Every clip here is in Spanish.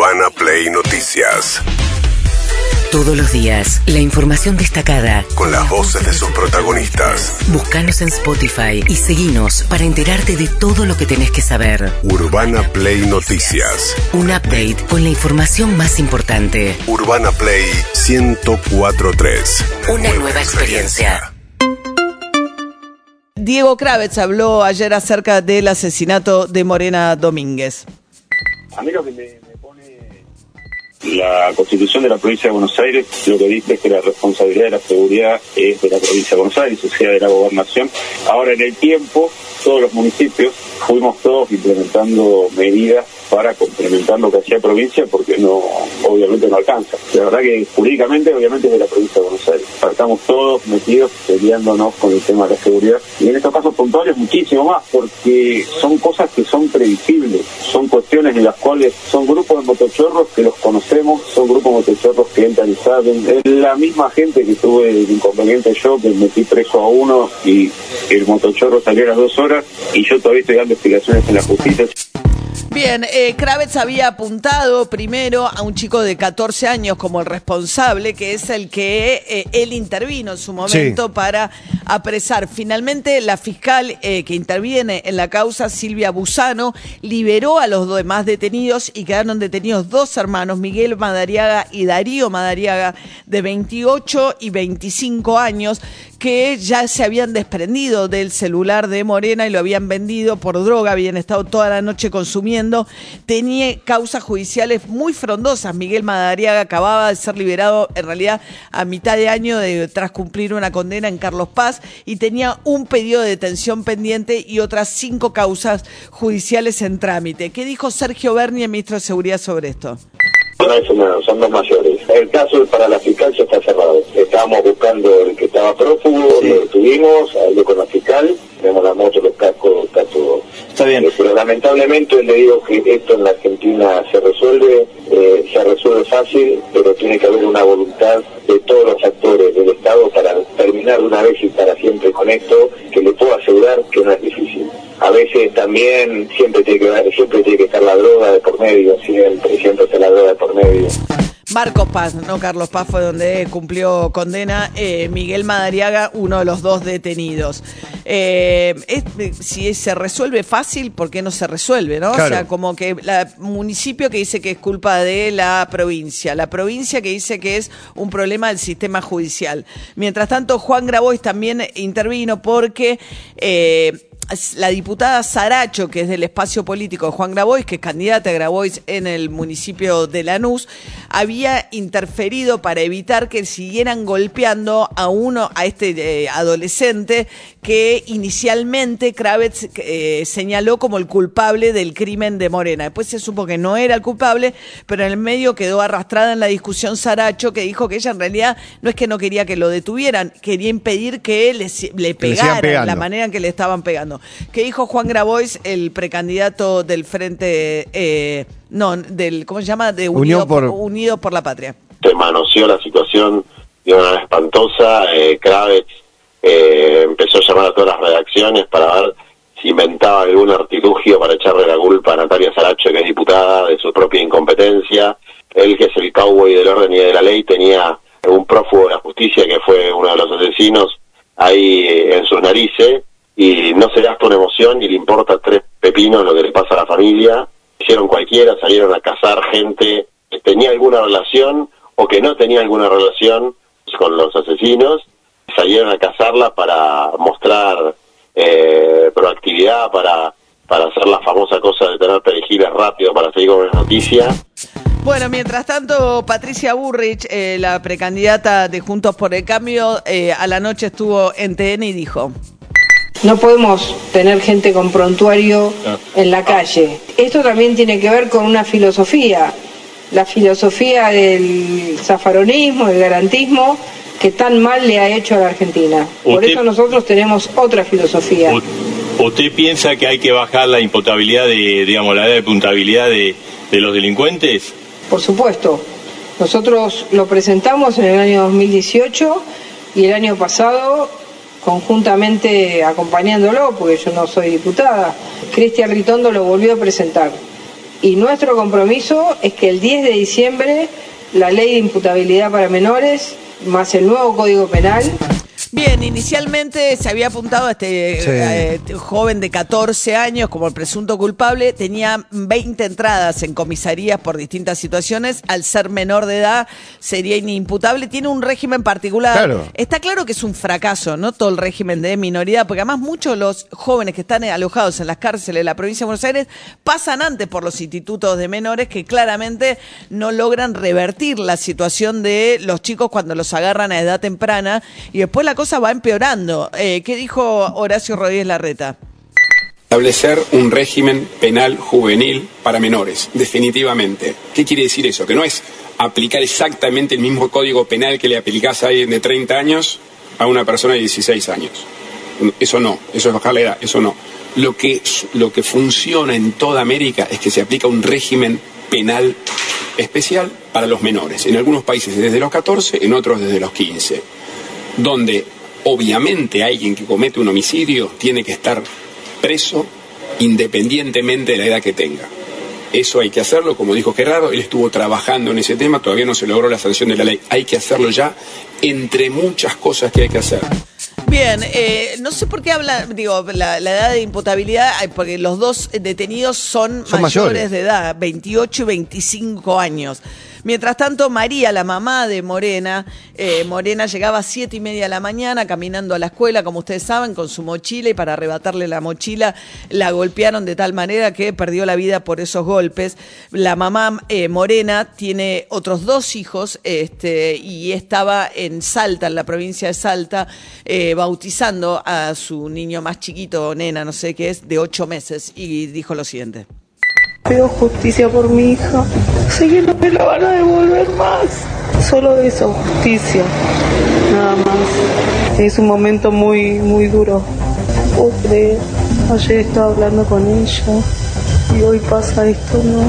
Urbana Play Noticias. Todos los días, la información destacada. Con las voces de sus protagonistas. Búscanos en Spotify y seguinos para enterarte de todo lo que tenés que saber. Urbana Play Noticias. Un update con la información más importante. Urbana Play 1043. Una nueva experiencia. Diego Kravitz habló ayer acerca del asesinato de Morena Domínguez. A mí lo que me, la constitución de la provincia de Buenos Aires lo que dice es que la responsabilidad de la seguridad es de la provincia de Buenos Aires, o sea, de la gobernación. Ahora, en el tiempo, todos los municipios fuimos todos implementando medidas para complementar lo que hacía provincia porque no obviamente no alcanza. La verdad que jurídicamente obviamente es de la provincia de Buenos Aires. Estamos todos metidos peleándonos con el tema de la seguridad y en estos casos puntuales muchísimo más porque son cosas que son previsibles, son cuestiones en las cuales son grupos de motochorros que los conocemos, son grupos de motochorros que entran y salen. Es la misma gente que tuve el inconveniente yo que metí preso a uno y el motochorro salió a las dos horas y yo todavía estoy dando explicaciones en la justicia. Bien, eh, Kravitz había apuntado primero a un chico de 14 años como el responsable, que es el que eh, él intervino en su momento para apresar. Finalmente, la fiscal eh, que interviene en la causa, Silvia Busano, liberó a los demás detenidos y quedaron detenidos dos hermanos, Miguel Madariaga y Darío Madariaga, de 28 y 25 años, que ya se habían desprendido del celular de Morena y lo habían vendido por droga, habían estado toda la noche consumiendo. Tenía causas judiciales muy frondosas. Miguel Madariaga acababa de ser liberado en realidad a mitad de año de, tras cumplir una condena en Carlos Paz y tenía un pedido de detención pendiente y otras cinco causas judiciales en trámite. ¿Qué dijo Sergio Berni, el ministro de Seguridad, sobre esto? No es una, son dos mayores. El caso para la fiscal ya está cerrado. Estábamos buscando el que estaba prófugo, lo detuvimos, lamentablemente le digo que esto en la Argentina se resuelve, eh, se resuelve fácil, pero tiene que haber una voluntad de todos los actores del Estado para terminar de una vez y para siempre con esto, que le puedo asegurar que no es difícil. A veces también siempre tiene que siempre tiene que estar la droga de por medio, siempre, siempre está la droga de por medio. Marcos Paz, no Carlos Paz fue donde cumplió condena, eh, Miguel Madariaga, uno de los dos detenidos. Eh, es- si se resuelve fácil, ¿por qué no se resuelve? ¿no? O sea, como que el municipio que dice que es culpa de la provincia, la provincia que dice que es un problema del sistema judicial. Mientras tanto, Juan Grabois también intervino porque... eh, la diputada Saracho, que es del espacio político de Juan Grabois, que es candidata a Grabois en el municipio de Lanús, había interferido para evitar que siguieran golpeando a uno, a este eh, adolescente que inicialmente Kravitz eh, señaló como el culpable del crimen de Morena. Después se supo que no era el culpable, pero en el medio quedó arrastrada en la discusión Saracho, que dijo que ella en realidad no es que no quería que lo detuvieran, quería impedir que le, le pegaran pegando. la manera en que le estaban pegando. ¿Qué dijo Juan Grabois, el precandidato del Frente, eh, no, del, ¿cómo se llama? De Unido, Unión por- Unido por la Patria. se manoseó la situación de una manera espantosa. Eh, Kravitz eh, empezó a llamar a todas las redacciones para ver si inventaba algún artilugio para echarle la culpa a Natalia Saracho, que es diputada, de su propia incompetencia. Él, que es el cowboy del orden y de la ley, tenía un prófugo de la justicia que fue uno de los asesinos ahí eh, en sus narices y no se gasta una emoción y le importa tres pepinos lo que le pasa a la familia. Hicieron cualquiera, salieron a cazar gente que tenía alguna relación o que no tenía alguna relación con los asesinos, salieron a cazarla para mostrar eh, proactividad, para, para hacer la famosa cosa de tener perejiles rápido para seguir con las noticias. Bueno, mientras tanto, Patricia Burrich, eh, la precandidata de Juntos por el Cambio, eh, a la noche estuvo en TN y dijo... No podemos tener gente con prontuario en la calle. Esto también tiene que ver con una filosofía, la filosofía del zafaronismo, del garantismo, que tan mal le ha hecho a la Argentina. Por eso nosotros tenemos otra filosofía. ¿Usted piensa que hay que bajar la imputabilidad de, digamos, la edad de puntabilidad de, de los delincuentes? Por supuesto, nosotros lo presentamos en el año 2018 y el año pasado, conjuntamente acompañándolo, porque yo no soy diputada, Cristian Ritondo lo volvió a presentar. Y nuestro compromiso es que el 10 de diciembre la ley de imputabilidad para menores, más el nuevo Código Penal, Bien, inicialmente se había apuntado a este Sí. eh, joven de 14 años como el presunto culpable. Tenía 20 entradas en comisarías por distintas situaciones. Al ser menor de edad sería inimputable. Tiene un régimen particular. Claro. Está claro que es un fracaso, ¿no? Todo el régimen de minoridad, porque además muchos de los jóvenes que están alojados en las cárceles de la provincia de Buenos Aires pasan antes por los institutos de menores que claramente no logran revertir la situación de los chicos cuando los agarran a edad temprana y después la cosa va empeorando. Eh, ¿Qué dijo Horacio Rodríguez Larreta? establecer un régimen penal juvenil para menores, definitivamente. ¿Qué quiere decir eso? Que no es aplicar exactamente el mismo código penal que le aplicás a alguien de 30 años a una persona de 16 años. Eso no, eso es bajar la edad, eso no. Lo que, lo que funciona en toda América es que se aplica un régimen penal especial para los menores. En algunos países desde los 14, en otros desde los 15. Donde obviamente alguien que comete un homicidio tiene que estar preso independientemente de la edad que tenga. Eso hay que hacerlo, como dijo Gerardo, él estuvo trabajando en ese tema, todavía no se logró la sanción de la ley. Hay que hacerlo ya, entre muchas cosas que hay que hacer. Bien, eh, no sé por qué habla, digo, la, la edad de imputabilidad, porque los dos detenidos son, Son mayores, mayores. de edad, 28 y 25 años. Mientras tanto, María, la mamá de Morena, eh, Morena llegaba a siete y media de la mañana caminando a la escuela, como ustedes saben, con su mochila y para arrebatarle la mochila la golpearon de tal manera que perdió la vida por esos golpes. La mamá eh, Morena tiene otros dos hijos este, y estaba en Salta, en la provincia de Salta, eh, bautizando a su niño más chiquito, nena, no sé qué es, de ocho meses, y dijo lo siguiente. Pido justicia por mi hija. Sé no me la van a devolver más. Solo eso, justicia. Nada más. Es un momento muy, muy duro. No. Ayer estaba hablando con ella y hoy pasa esto, ¿no?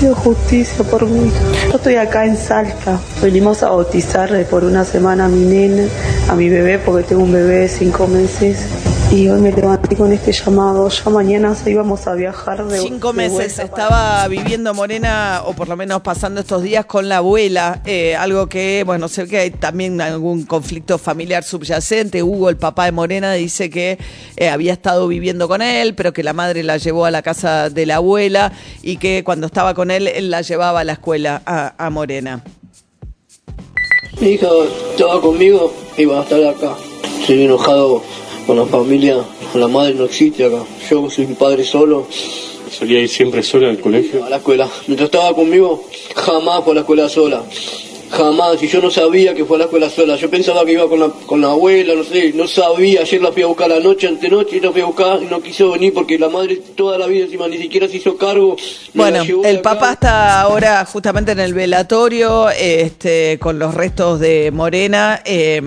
Pido justicia por mi hija. Yo estoy acá en Salta. Venimos a bautizar por una semana a mi nena, a mi bebé, porque tengo un bebé de cinco meses. Y hoy me levanté con este llamado. Ya mañana íbamos a viajar de Cinco de meses estaba viviendo Morena, o por lo menos pasando estos días con la abuela, eh, algo que, bueno, sé que hay también algún conflicto familiar subyacente. Hugo, el papá de Morena, dice que eh, había estado viviendo con él, pero que la madre la llevó a la casa de la abuela y que cuando estaba con él, él la llevaba a la escuela a, a Morena. Mi hija estaba conmigo y va a estar acá. Estoy enojado con la familia, con la madre no existe acá. Yo soy un padre solo, Solía ir siempre sola al colegio. a la escuela. Mientras estaba conmigo, jamás fue a la escuela sola. Jamás, y yo no sabía que fue a la escuela sola. Yo pensaba que iba con la, con la abuela, no sé, no sabía. Ayer la fui a buscar la noche, antenoche, y la fui a buscar y no quiso venir porque la madre toda la vida encima ni siquiera se hizo cargo. Bueno, el papá está ahora justamente en el velatorio, este, con los restos de Morena. eh,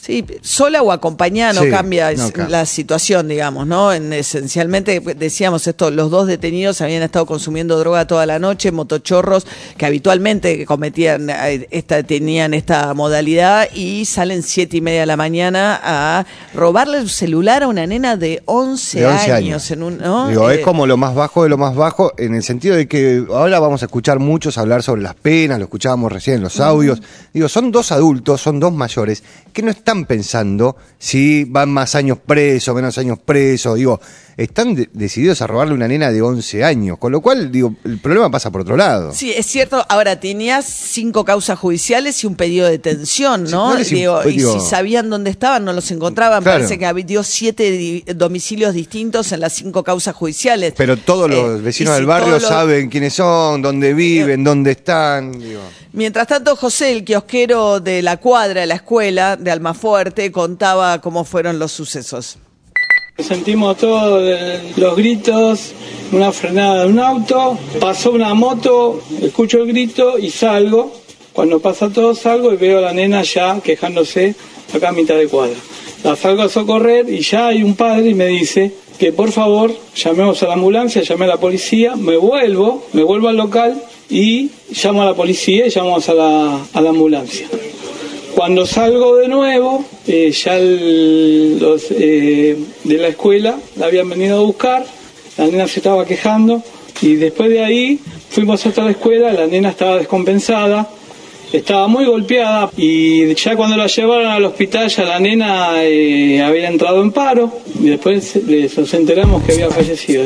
sí, sola o acompañada no Sí, cambia no la situación, digamos, ¿no? En, esencialmente, decíamos esto, los dos detenidos habían estado consumiendo droga toda la noche, motochorros que habitualmente cometían, eh, esta, tenían esta modalidad y salen siete y media de la mañana a robarle el celular a una nena de 11, de 11 años. años. En un, ¿no? Digo, es Eh, como lo más bajo de lo más bajo, en el sentido de que ahora vamos a escuchar muchos hablar sobre las penas, lo escuchábamos recién en los audios. Digo, son dos adultos, son dos mayores, que no están pensando si van más años presos, menos años presos. Digo, están de- decididos a robarle una nena de 11 años. Con lo cual, digo, el problema pasa por otro lado. Sí, es cierto. Ahora, tenías cinco causas judiciales y un pedido de detención, Sí, ¿no? les Digo, y si sabían dónde estaban, no los encontraban. Claro. Parece que dio siete domicilios distintos en las cinco causas judiciales. Pero todos Eh, los vecinos y si del barrio los- saben quiénes son, dónde viven, dónde están. Digo. Mientras tanto, José, el kiosquero de la cuadra de la escuela de Almafuerte, contaba cómo fueron los sucesos. Sentimos todos los gritos, una frenada de un auto, pasó una moto, escucho el grito y salgo. Cuando pasa todo salgo y veo a la nena ya quejándose acá a mitad de cuadra. La salgo a socorrer y ya hay un padre y me dice que por favor llamemos a la ambulancia, llamé a la policía, me vuelvo, me vuelvo al local y llamo a la policía y llamamos a la, a la ambulancia. Cuando salgo de nuevo, eh, ya los eh, de la escuela la habían venido a buscar, la nena se estaba quejando, Y después de ahí fuimos hasta la escuela, la nena estaba descompensada, estaba muy golpeada y ya cuando la llevaron al hospital ya la nena eh, había entrado en paro y después nos enteramos que había fallecido.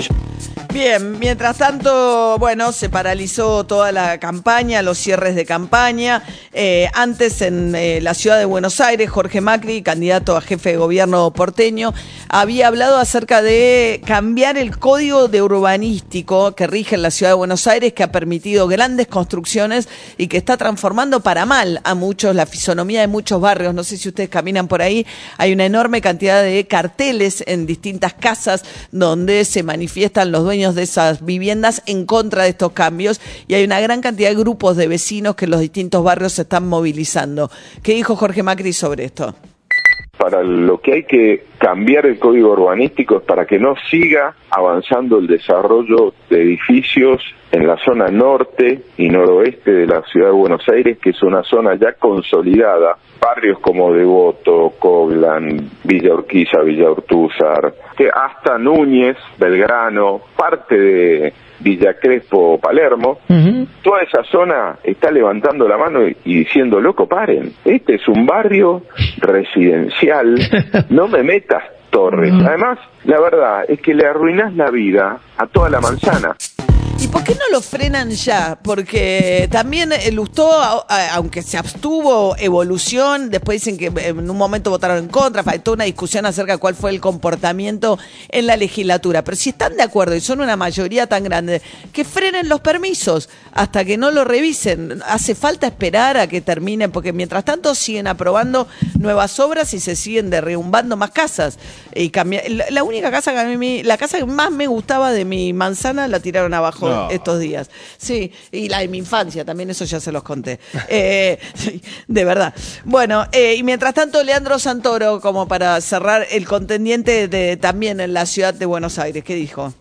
Bien, mientras tanto, bueno, se paralizó toda la campaña, los cierres de campaña. Eh, antes en eh, la ciudad de Buenos Aires, Jorge Macri, candidato a jefe de gobierno porteño, había hablado acerca de cambiar el código de urbanístico que rige en la ciudad de Buenos Aires, que ha permitido grandes construcciones y que está transformando para mal a muchos la fisonomía de muchos barrios. No sé si ustedes caminan por ahí, hay una enorme cantidad de carteles en distintas casas donde se manifiestan los dueños de esas viviendas en contra de estos cambios y hay una gran cantidad de grupos de vecinos que en los distintos barrios se están movilizando. ¿Qué dijo Jorge Macri sobre esto? para lo que hay que cambiar el código urbanístico es para que no siga avanzando el desarrollo de edificios en la zona norte y noroeste de la ciudad de Buenos Aires, que es una zona ya consolidada. Barrios como Devoto, Coblan, Villa Urquiza, Villa Urtúzar, que hasta Núñez, Belgrano, parte de Villa Crespo, Palermo, toda esa zona está levantando la mano y, y diciendo, loco, paren, este es un barrio residencial, no me metas torres. Además, la verdad es que le arruinas la vida a toda la manzana. ¿Y por qué no lo frenan ya? Porque también Lustó, aunque se abstuvo, evolución, después dicen que eh, en un momento votaron en contra, faltó una discusión acerca de cuál fue el comportamiento en la legislatura. Pero si están de acuerdo y son una mayoría tan grande, que frenen los permisos hasta que no lo revisen. Hace falta esperar a que terminen, porque mientras tanto siguen aprobando nuevas obras y se siguen derrumbando más casas. Y cambia- la, la única casa que a mí, la casa que más me gustaba de mi manzana la tiraron abajo No. estos días. Sí, y la de mi infancia, también eso ya se los conté. Eh, sí, de verdad. Bueno, eh, y mientras tanto, Leandro Santoro, como para cerrar el contendiente de, también en la ciudad de Buenos Aires, ¿qué dijo?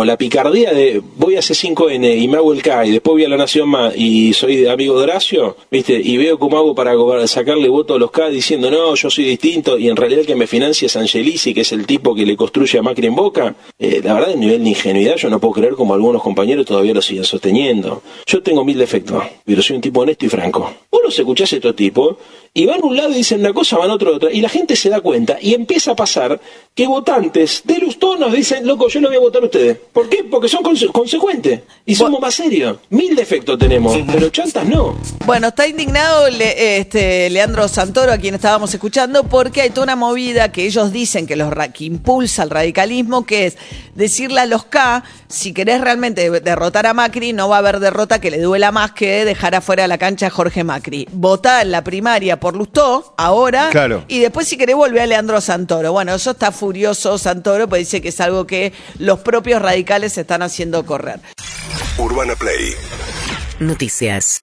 O la picardía de voy a C5N y me hago el K y después voy a la Nación Más y soy amigo de Horacio, ¿viste? Y veo cómo hago para sacarle voto a los K diciendo no, yo soy distinto y en realidad el que me financia es Angelici, que es el tipo que le construye a Macri en Boca. Eh, la verdad, el nivel de ingenuidad yo no puedo creer como algunos compañeros todavía lo siguen sosteniendo. Yo tengo mil defectos, pero soy un tipo honesto y franco. Vos los escuchás a estos tipos y van a un lado y dicen una cosa, van a otro otra, y la gente se da cuenta y empieza a pasar que votantes de Lustó nos dicen, loco, yo no voy a votar a ustedes. ¿Por qué? Porque son conse- consecuentes y somos más serios. Mil defectos tenemos, pero chantas no. Bueno, está indignado Le- este, Leandro Santoro, a quien estábamos escuchando, porque hay toda una movida que ellos dicen que, los, que impulsa el radicalismo, que es decirle a los K, si querés realmente derrotar a Macri, no va a haber derrota que le duela más que dejar afuera de la cancha a Jorge Macri. Votá en la primaria por Lustó, ahora, Claro. y después si querés volver a Leandro Santoro. Bueno, eso está furioso Santoro, pues dice que es algo que los propios radicales están haciendo correr. Urbana Play Noticias.